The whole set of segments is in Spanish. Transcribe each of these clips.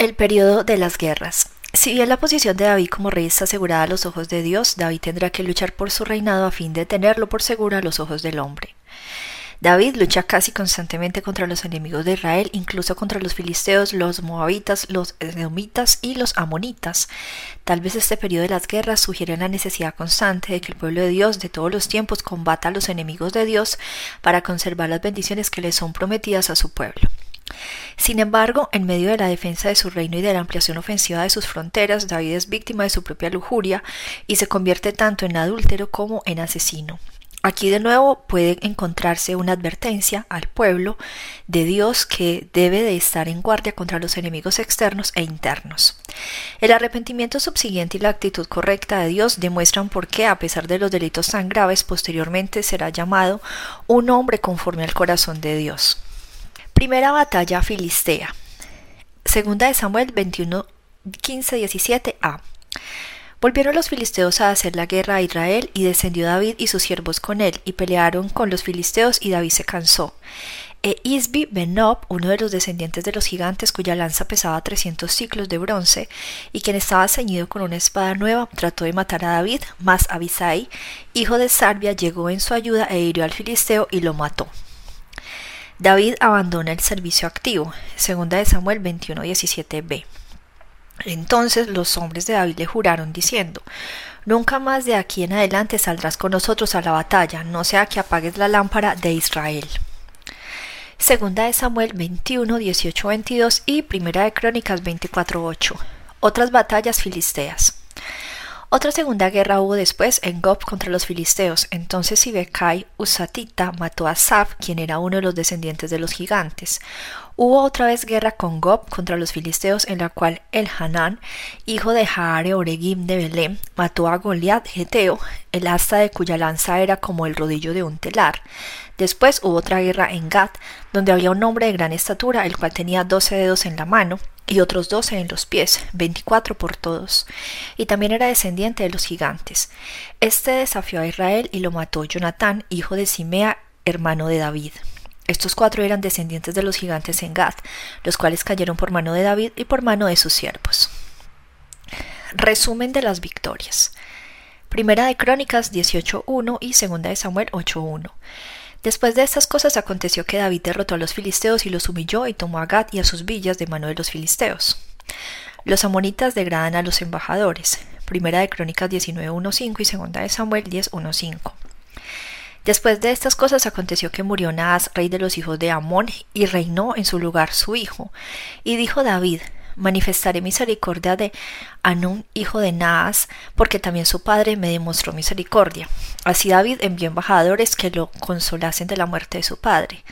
El periodo de las guerras. Si bien la posición de David como rey está asegurada a los ojos de Dios, David tendrá que luchar por su reinado a fin de tenerlo por seguro a los ojos del hombre. David lucha casi constantemente contra los enemigos de Israel, incluso contra los filisteos, los moabitas, los edomitas y los amonitas. Tal vez este periodo de las guerras sugiere la necesidad constante de que el pueblo de Dios de todos los tiempos combata a los enemigos de Dios para conservar las bendiciones que le son prometidas a su pueblo. Sin embargo, en medio de la defensa de su reino y de la ampliación ofensiva de sus fronteras, David es víctima de su propia lujuria y se convierte tanto en adúltero como en asesino. Aquí de nuevo puede encontrarse una advertencia al pueblo de Dios que debe de estar en guardia contra los enemigos externos e internos. El arrepentimiento subsiguiente y la actitud correcta de Dios demuestran por qué, a pesar de los delitos tan graves, posteriormente será llamado un hombre conforme al corazón de Dios. Primera batalla filistea. Segunda de Samuel 21, 15, 17 a. Volvieron los filisteos a hacer la guerra a Israel, y descendió David y sus siervos con él, y pelearon con los filisteos, y David se cansó. E Isbi Benob, uno de los descendientes de los gigantes, cuya lanza pesaba trescientos ciclos de bronce, y quien estaba ceñido con una espada nueva, trató de matar a David, mas Abisai, hijo de Sarbia, llegó en su ayuda e hirió al filisteo y lo mató. David abandona el servicio activo. Segunda de Samuel 21:17b. Entonces los hombres de David le juraron diciendo, Nunca más de aquí en adelante saldrás con nosotros a la batalla, no sea que apagues la lámpara de Israel. Segunda de Samuel 21, 18, 22 y Primera de Crónicas 24, 8. Otras batallas filisteas. Otra segunda guerra hubo después en Gob contra los filisteos. Entonces Sibekai Usatita mató a Saf, quien era uno de los descendientes de los gigantes. Hubo otra vez guerra con Gob contra los filisteos, en la cual el Hanán, hijo de Jaare Oregim de Belén, mató a Goliat Geteo, el asta de cuya lanza era como el rodillo de un telar. Después hubo otra guerra en Gad, donde había un hombre de gran estatura, el cual tenía doce dedos en la mano, y otros doce en los pies, veinticuatro por todos, y también era descendiente de los gigantes. Este desafió a Israel y lo mató Jonatán, hijo de Simea, hermano de David. Estos cuatro eran descendientes de los gigantes en Gad, los cuales cayeron por mano de David y por mano de sus siervos. Resumen de las victorias. Primera de Crónicas 18.1 y Segunda de Samuel 8.1. Después de estas cosas aconteció que David derrotó a los filisteos y los humilló y tomó a Gad y a sus villas de mano de los filisteos. Los amonitas degradan a los embajadores. Primera de Crónicas 19.1.5 y Segunda de Samuel 10.1.5. Después de estas cosas aconteció que murió Naas, rey de los hijos de Amón, y reinó en su lugar su hijo. Y dijo David, manifestaré misericordia de Anún, hijo de Naas, porque también su padre me demostró misericordia. Así David envió embajadores que lo consolasen de la muerte de su padre.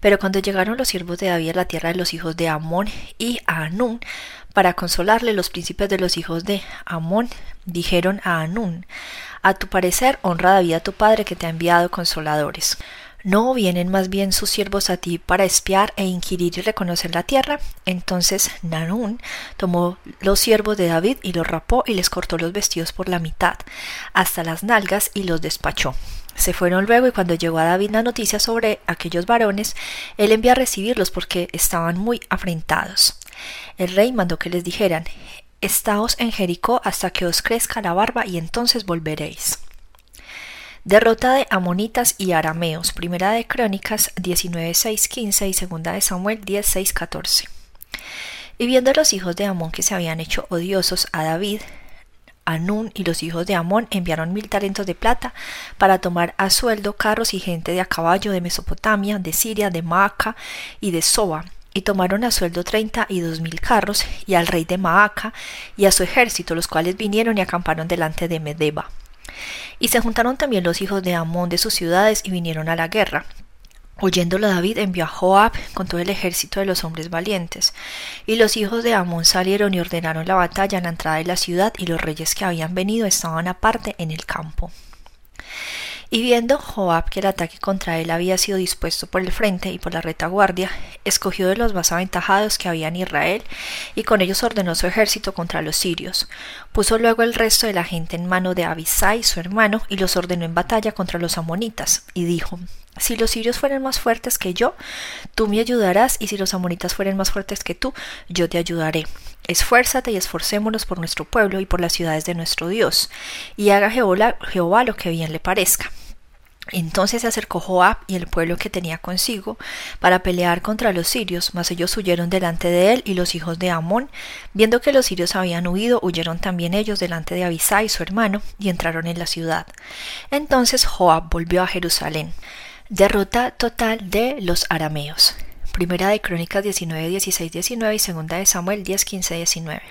Pero cuando llegaron los siervos de David a la tierra de los hijos de Amón y a Anún, para consolarle los príncipes de los hijos de Amón, dijeron a Anún, a tu parecer honra David a tu padre que te ha enviado consoladores. ¿No vienen más bien sus siervos a ti para espiar e inquirir y reconocer la tierra? Entonces Nanún tomó los siervos de David y los rapó y les cortó los vestidos por la mitad, hasta las nalgas, y los despachó. Se fueron luego y cuando llegó a David la noticia sobre aquellos varones, él envió a recibirlos porque estaban muy afrentados. El rey mandó que les dijeran, Estaos en Jericó hasta que os crezca la barba y entonces volveréis. Derrota de amonitas y arameos. Primera de Crónicas 19.6.15 y segunda de Samuel 10.6.14. Y viendo los hijos de Amón que se habían hecho odiosos a David, Anún y los hijos de Amón enviaron mil talentos de plata para tomar a sueldo carros y gente de a caballo de Mesopotamia, de Siria, de Maaca y de Soba, y tomaron a sueldo treinta y dos mil carros, y al rey de Maaca y a su ejército, los cuales vinieron y acamparon delante de Medeba. Y se juntaron también los hijos de Amón de sus ciudades y vinieron a la guerra. Oyéndolo David envió a Joab con todo el ejército de los hombres valientes. Y los hijos de Amón salieron y ordenaron la batalla en la entrada de la ciudad, y los reyes que habían venido estaban aparte en el campo. Y viendo Joab que el ataque contra él había sido dispuesto por el frente y por la retaguardia, escogió de los más aventajados que había en Israel, y con ellos ordenó su ejército contra los sirios. Puso luego el resto de la gente en mano de Abisai, su hermano, y los ordenó en batalla contra los amonitas, y dijo Si los sirios fueren más fuertes que yo, tú me ayudarás, y si los amonitas fueren más fuertes que tú, yo te ayudaré. Esfuérzate y esforcémonos por nuestro pueblo y por las ciudades de nuestro Dios, y haga Jehová, lo que bien le parezca. Entonces se acercó Joab y el pueblo que tenía consigo para pelear contra los sirios, mas ellos huyeron delante de él y los hijos de Amón, viendo que los sirios habían huido, huyeron también ellos delante de Abisai su hermano y entraron en la ciudad. Entonces Joab volvió a Jerusalén. Derrota total de los arameos. Primera de Crónicas 19, 16, 19 y segunda de Samuel 10, 15, 19.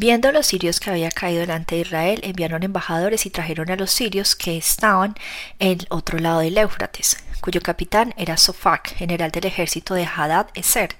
Viendo los sirios que había caído delante de Israel, enviaron embajadores y trajeron a los sirios que estaban en otro lado del Éufrates, cuyo capitán era Sofac, general del ejército de Hadad Eser.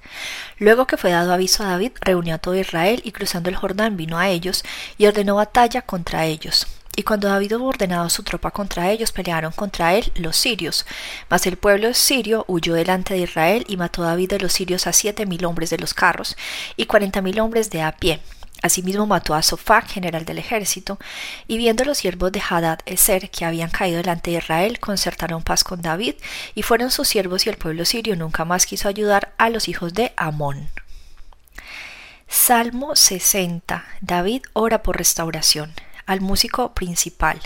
Luego que fue dado aviso a David, reunió a todo Israel y cruzando el Jordán vino a ellos y ordenó batalla contra ellos. Y cuando David hubo ordenado su tropa contra ellos, pelearon contra él los sirios. Mas el pueblo sirio huyó delante de Israel y mató a David de los sirios a siete mil hombres de los carros y cuarenta mil hombres de a pie. Asimismo mató a Sofac, general del ejército, y viendo los siervos de Hadad Eser que habían caído delante de Israel, concertaron paz con David, y fueron sus siervos y el pueblo sirio nunca más quiso ayudar a los hijos de Amón. Salmo 60. David ora por restauración al músico principal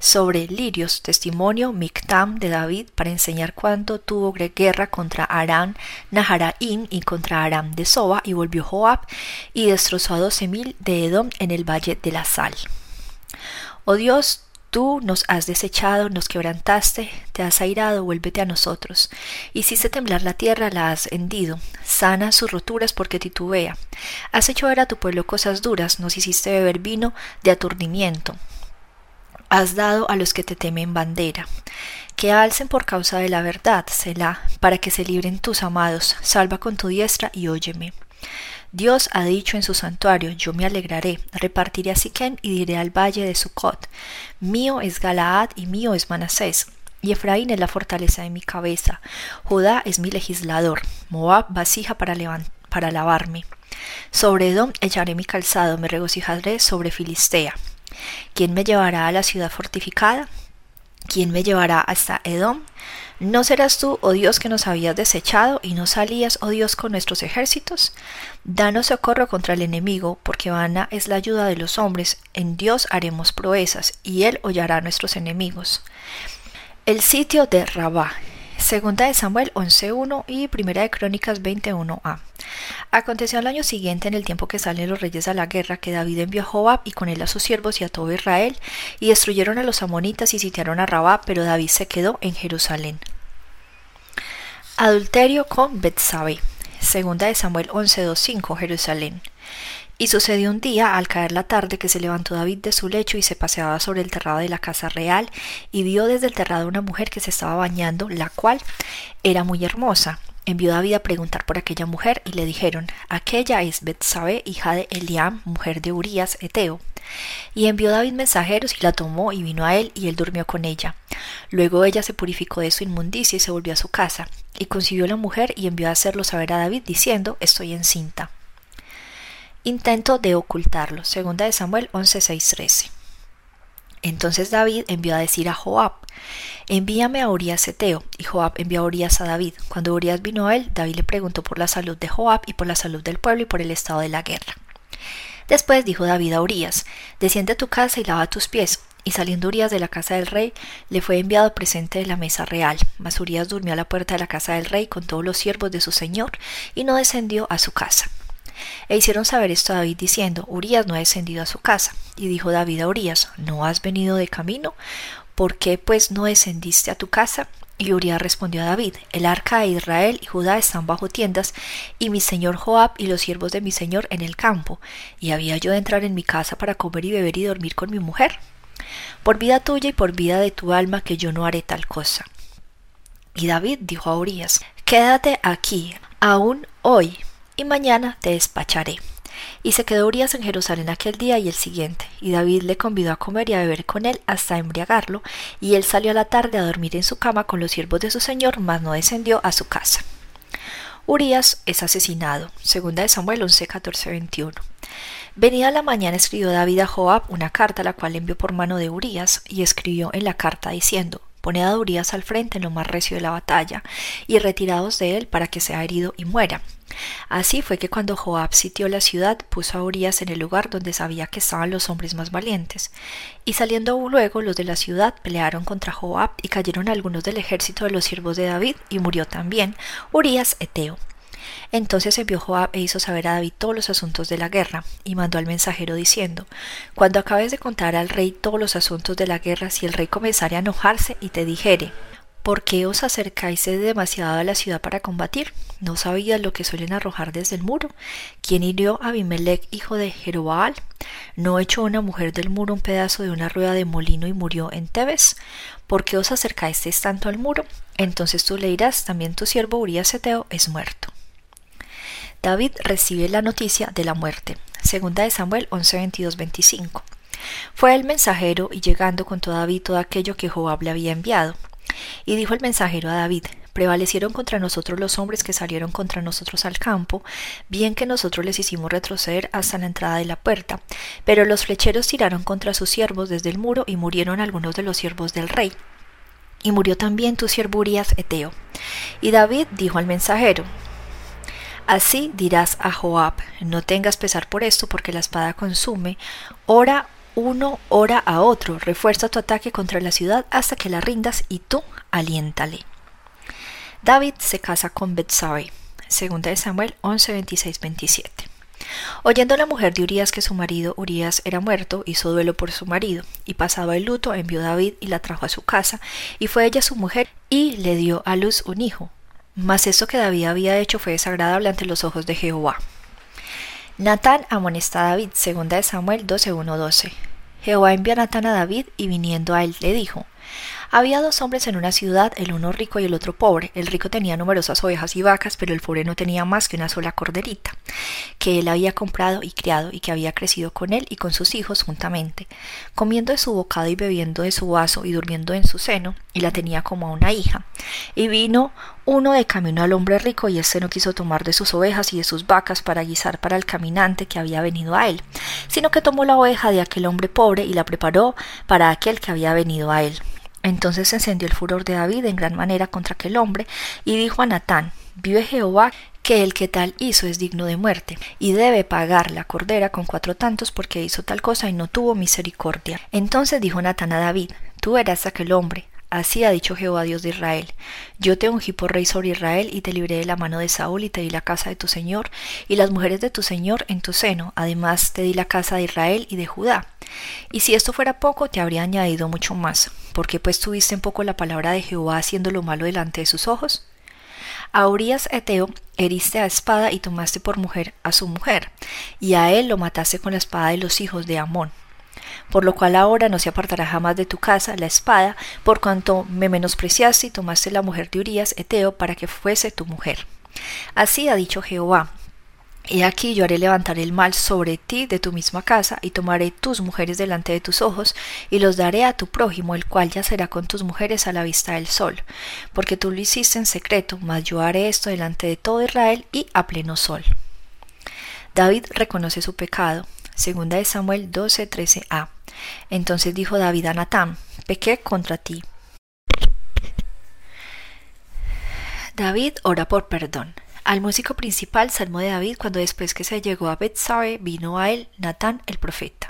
sobre lirios, testimonio Mictam de David para enseñar cuánto tuvo guerra contra Aram Naharaim y contra Aram de Soba y volvió Joab y destrozó a doce mil de Edom en el valle de la sal. Oh Dios, Tú nos has desechado, nos quebrantaste, te has airado, vuélvete a nosotros. Hiciste temblar la tierra, la has hendido. Sana sus roturas porque titubea. Has hecho ver a tu pueblo cosas duras, nos hiciste beber vino de aturdimiento. Has dado a los que te temen bandera. Que alcen por causa de la verdad, Selah, para que se libren tus amados. Salva con tu diestra y óyeme. Dios ha dicho en su santuario, yo me alegraré, repartiré a Siquem y diré al valle de Sucot, mío es Galaad y mío es Manasés, y Efraín es la fortaleza de mi cabeza, Judá es mi legislador, Moab vasija para, para lavarme. Sobre Edom echaré mi calzado, me regocijaré sobre Filistea. ¿Quién me llevará a la ciudad fortificada? ¿Quién me llevará hasta Edom? ¿No serás tú, oh Dios, que nos habías desechado y no salías, oh Dios, con nuestros ejércitos? Danos socorro contra el enemigo, porque vana es la ayuda de los hombres. En Dios haremos proezas, y Él hollará a nuestros enemigos. El sitio de Rabá. Segunda de Samuel 11.1 y Primera de Crónicas 21a. Aconteció al año siguiente, en el tiempo que salen los reyes a la guerra, que David envió a Joab y con él a sus siervos y a todo Israel, y destruyeron a los amonitas y sitiaron a Rabá, pero David se quedó en Jerusalén. Adulterio con Betsabe. Segunda de Samuel 11.2.5 Jerusalén. Y sucedió un día, al caer la tarde, que se levantó David de su lecho y se paseaba sobre el terrado de la casa real, y vio desde el terrado una mujer que se estaba bañando, la cual era muy hermosa. Envió David a preguntar por aquella mujer, y le dijeron, aquella es Betsabe, hija de Eliam, mujer de Urías, Eteo. Y envió David mensajeros y la tomó y vino a él y él durmió con ella. Luego ella se purificó de su inmundicia y se volvió a su casa, y concibió la mujer y envió a hacerlo saber a David diciendo estoy encinta. Intento de ocultarlo. Segunda de Samuel 11.6.13. Entonces David envió a decir a Joab, envíame a Urias Eteo, y Joab envió a Urias a David. Cuando Urias vino a él, David le preguntó por la salud de Joab y por la salud del pueblo y por el estado de la guerra. Después dijo David a Urias, desciende a tu casa y lava tus pies. Y saliendo Urias de la casa del rey, le fue enviado presente de la mesa real. Mas Urias durmió a la puerta de la casa del rey con todos los siervos de su señor, y no descendió a su casa. E hicieron saber esto a David diciendo, Urias no ha descendido a su casa. Y dijo David a Urias, ¿no has venido de camino? ¿Por qué pues no descendiste a tu casa? Y Urias respondió a David, el arca de Israel y Judá están bajo tiendas, y mi señor Joab y los siervos de mi señor en el campo, y había yo de entrar en mi casa para comer y beber y dormir con mi mujer. Por vida tuya y por vida de tu alma que yo no haré tal cosa. Y David dijo a Urias, quédate aquí, aún hoy, y mañana te despacharé. Y se quedó Urias en Jerusalén aquel día y el siguiente, y David le convidó a comer y a beber con él hasta embriagarlo, y él salió a la tarde a dormir en su cama con los siervos de su señor, mas no descendió a su casa. Urias es asesinado. Segunda de Samuel 11, 14, 21. Venida la mañana escribió David a Joab una carta la cual envió por mano de Urias y escribió en la carta diciendo Poned a Urias al frente en lo más recio de la batalla, y retirados de él para que sea herido y muera. Así fue que cuando Joab sitió la ciudad, puso a Urias en el lugar donde sabía que estaban los hombres más valientes. Y saliendo luego los de la ciudad pelearon contra Joab y cayeron algunos del ejército de los siervos de David, y murió también Urias Eteo. Entonces envió Joab e hizo saber a David todos los asuntos de la guerra, y mandó al mensajero diciendo Cuando acabes de contar al rey todos los asuntos de la guerra, si el rey comenzare a enojarse y te dijere ¿Por qué os acercáis demasiado a la ciudad para combatir? ¿No sabías lo que suelen arrojar desde el muro? ¿Quién hirió a Abimelech, hijo de Jerobaal? ¿No echó una mujer del muro un pedazo de una rueda de molino y murió en Tebes? ¿Por qué os acercáis tanto al muro? Entonces tú le dirás, también tu siervo Urias Eteo es muerto. David recibe la noticia de la muerte. Segunda de Samuel 11, 22, 25. Fue el mensajero y llegando contó a David todo aquello que Joab le había enviado. Y dijo el mensajero a David, prevalecieron contra nosotros los hombres que salieron contra nosotros al campo, bien que nosotros les hicimos retroceder hasta la entrada de la puerta, pero los flecheros tiraron contra sus siervos desde el muro y murieron algunos de los siervos del rey. Y murió también tu siervo Urias Eteo. Y David dijo al mensajero, Así dirás a Joab, no tengas pesar por esto, porque la espada consume. Ora uno, ora a otro, refuerza tu ataque contra la ciudad hasta que la rindas y tú aliéntale. David se casa con Betsabe. Segunda de Samuel 11, 26, 27. Oyendo la mujer de Urias que su marido Urias era muerto, hizo duelo por su marido, y pasado el luto envió David y la trajo a su casa, y fue ella su mujer, y le dio a luz un hijo, mas esto que David había hecho fue desagradable ante los ojos de Jehová. Natán amonesta a David, segunda de Samuel 12.1.12. Jehová envió a Natán a David y viniendo a él le dijo, había dos hombres en una ciudad, el uno rico y el otro pobre. El rico tenía numerosas ovejas y vacas, pero el pobre no tenía más que una sola corderita, que él había comprado y criado y que había crecido con él y con sus hijos juntamente, comiendo de su bocado y bebiendo de su vaso y durmiendo en su seno, y la tenía como a una hija. Y vino uno de camino al hombre rico y éste no quiso tomar de sus ovejas y de sus vacas para guisar para el caminante que había venido a él, sino que tomó la oveja de aquel hombre pobre y la preparó para aquel que había venido a él. Entonces se encendió el furor de David en gran manera contra aquel hombre, y dijo a Natán, vive Jehová, que el que tal hizo es digno de muerte, y debe pagar la cordera con cuatro tantos porque hizo tal cosa y no tuvo misericordia. Entonces dijo Natán a David, tú eras aquel hombre, Así ha dicho Jehová Dios de Israel. Yo te ungí por rey sobre Israel y te libré de la mano de Saúl y te di la casa de tu Señor y las mujeres de tu Señor en tu seno. Además te di la casa de Israel y de Judá. Y si esto fuera poco, te habría añadido mucho más. porque pues tuviste en poco la palabra de Jehová haciendo lo malo delante de sus ojos? A Urias Eteo heriste a espada y tomaste por mujer a su mujer, y a él lo mataste con la espada de los hijos de Amón por lo cual ahora no se apartará jamás de tu casa la espada, por cuanto me menospreciaste y tomaste la mujer de Urías Eteo para que fuese tu mujer. Así ha dicho Jehová, He aquí yo haré levantar el mal sobre ti de tu misma casa, y tomaré tus mujeres delante de tus ojos, y los daré a tu prójimo, el cual yacerá con tus mujeres a la vista del sol, porque tú lo hiciste en secreto, mas yo haré esto delante de todo Israel y a pleno sol. David reconoce su pecado, Segunda de Samuel 12, 13a. Entonces dijo David a Natán, pequé contra ti. David ora por perdón. Al músico principal, Salmo de David, cuando después que se llegó a Betsabe, vino a él Natán el profeta.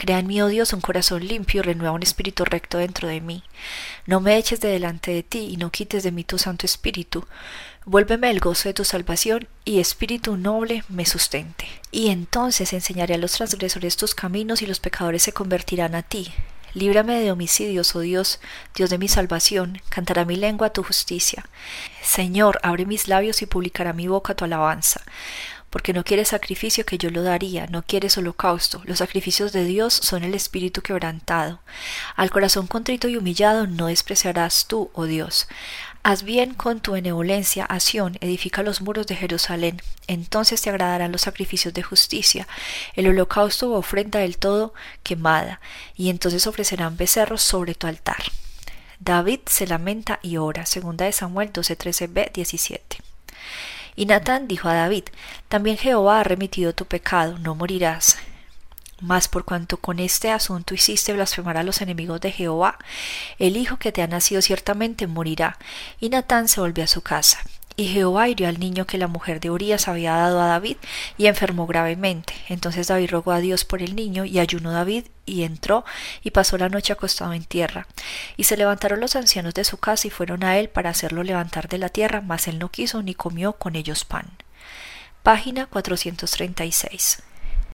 Crea en mí, oh Dios, un corazón limpio y renueva un espíritu recto dentro de mí. No me eches de delante de ti y no quites de mí tu Santo Espíritu. Vuélveme el gozo de tu salvación y espíritu noble me sustente. Y entonces enseñaré a los transgresores tus caminos y los pecadores se convertirán a ti. Líbrame de homicidios, oh Dios, Dios de mi salvación, cantará mi lengua tu justicia. Señor, abre mis labios y publicará mi boca tu alabanza porque no quieres sacrificio que yo lo daría, no quieres holocausto. Los sacrificios de Dios son el espíritu quebrantado. Al corazón contrito y humillado no despreciarás tú, oh Dios. Haz bien con tu benevolencia a Sión, edifica los muros de Jerusalén. Entonces te agradarán los sacrificios de justicia, el holocausto o ofrenda del todo quemada, y entonces ofrecerán becerros sobre tu altar. David se lamenta y ora. Segunda de Samuel 12:13b 17. Y Natán dijo a David, También Jehová ha remitido tu pecado, no morirás. Mas por cuanto con este asunto hiciste blasfemar a los enemigos de Jehová, el hijo que te ha nacido ciertamente morirá. Y Natán se volvió a su casa. Y Jehová hirió al niño que la mujer de Urías había dado a David y enfermó gravemente. Entonces David rogó a Dios por el niño y ayunó David y entró y pasó la noche acostado en tierra. Y se levantaron los ancianos de su casa y fueron a él para hacerlo levantar de la tierra, mas él no quiso ni comió con ellos pan. Página 436.